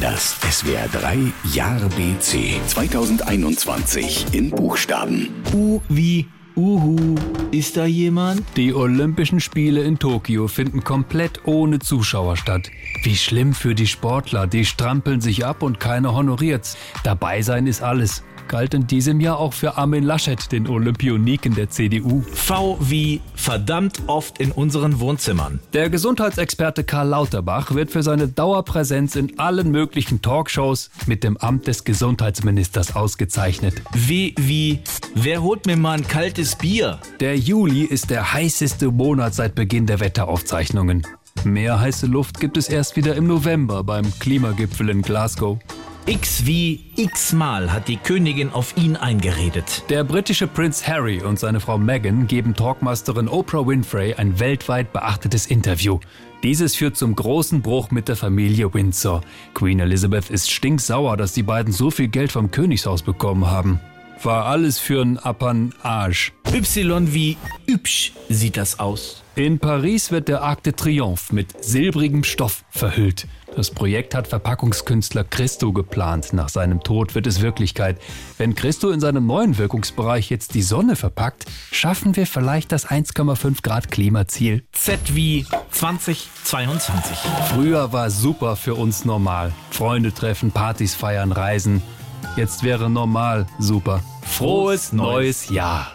Das SWR 3 Jahr BC 2021 in Buchstaben. U wie Uhu. Ist da jemand? Die Olympischen Spiele in Tokio finden komplett ohne Zuschauer statt. Wie schlimm für die Sportler, die strampeln sich ab und keiner honoriert's. Dabei sein ist alles galt in diesem Jahr auch für Armin Laschet, den Olympioniken der CDU. V wie verdammt oft in unseren Wohnzimmern. Der Gesundheitsexperte Karl Lauterbach wird für seine Dauerpräsenz in allen möglichen Talkshows mit dem Amt des Gesundheitsministers ausgezeichnet. W wie wer holt mir mal ein kaltes Bier? Der Juli ist der heißeste Monat seit Beginn der Wetteraufzeichnungen. Mehr heiße Luft gibt es erst wieder im November beim Klimagipfel in Glasgow. X wie x-mal hat die Königin auf ihn eingeredet. Der britische Prinz Harry und seine Frau Meghan geben Talkmasterin Oprah Winfrey ein weltweit beachtetes Interview. Dieses führt zum großen Bruch mit der Familie Windsor. Queen Elizabeth ist stinksauer, dass die beiden so viel Geld vom Königshaus bekommen haben. War alles für ein Apanage. Y wie hübsch sieht das aus. In Paris wird der Arc de Triomphe mit silbrigem Stoff verhüllt. Das Projekt hat Verpackungskünstler Christo geplant. Nach seinem Tod wird es Wirklichkeit. Wenn Christo in seinem neuen Wirkungsbereich jetzt die Sonne verpackt, schaffen wir vielleicht das 1,5 Grad Klimaziel. Z wie 2022. Früher war super für uns normal. Freunde treffen, Partys feiern, reisen. Jetzt wäre normal super. Frohes neues Jahr.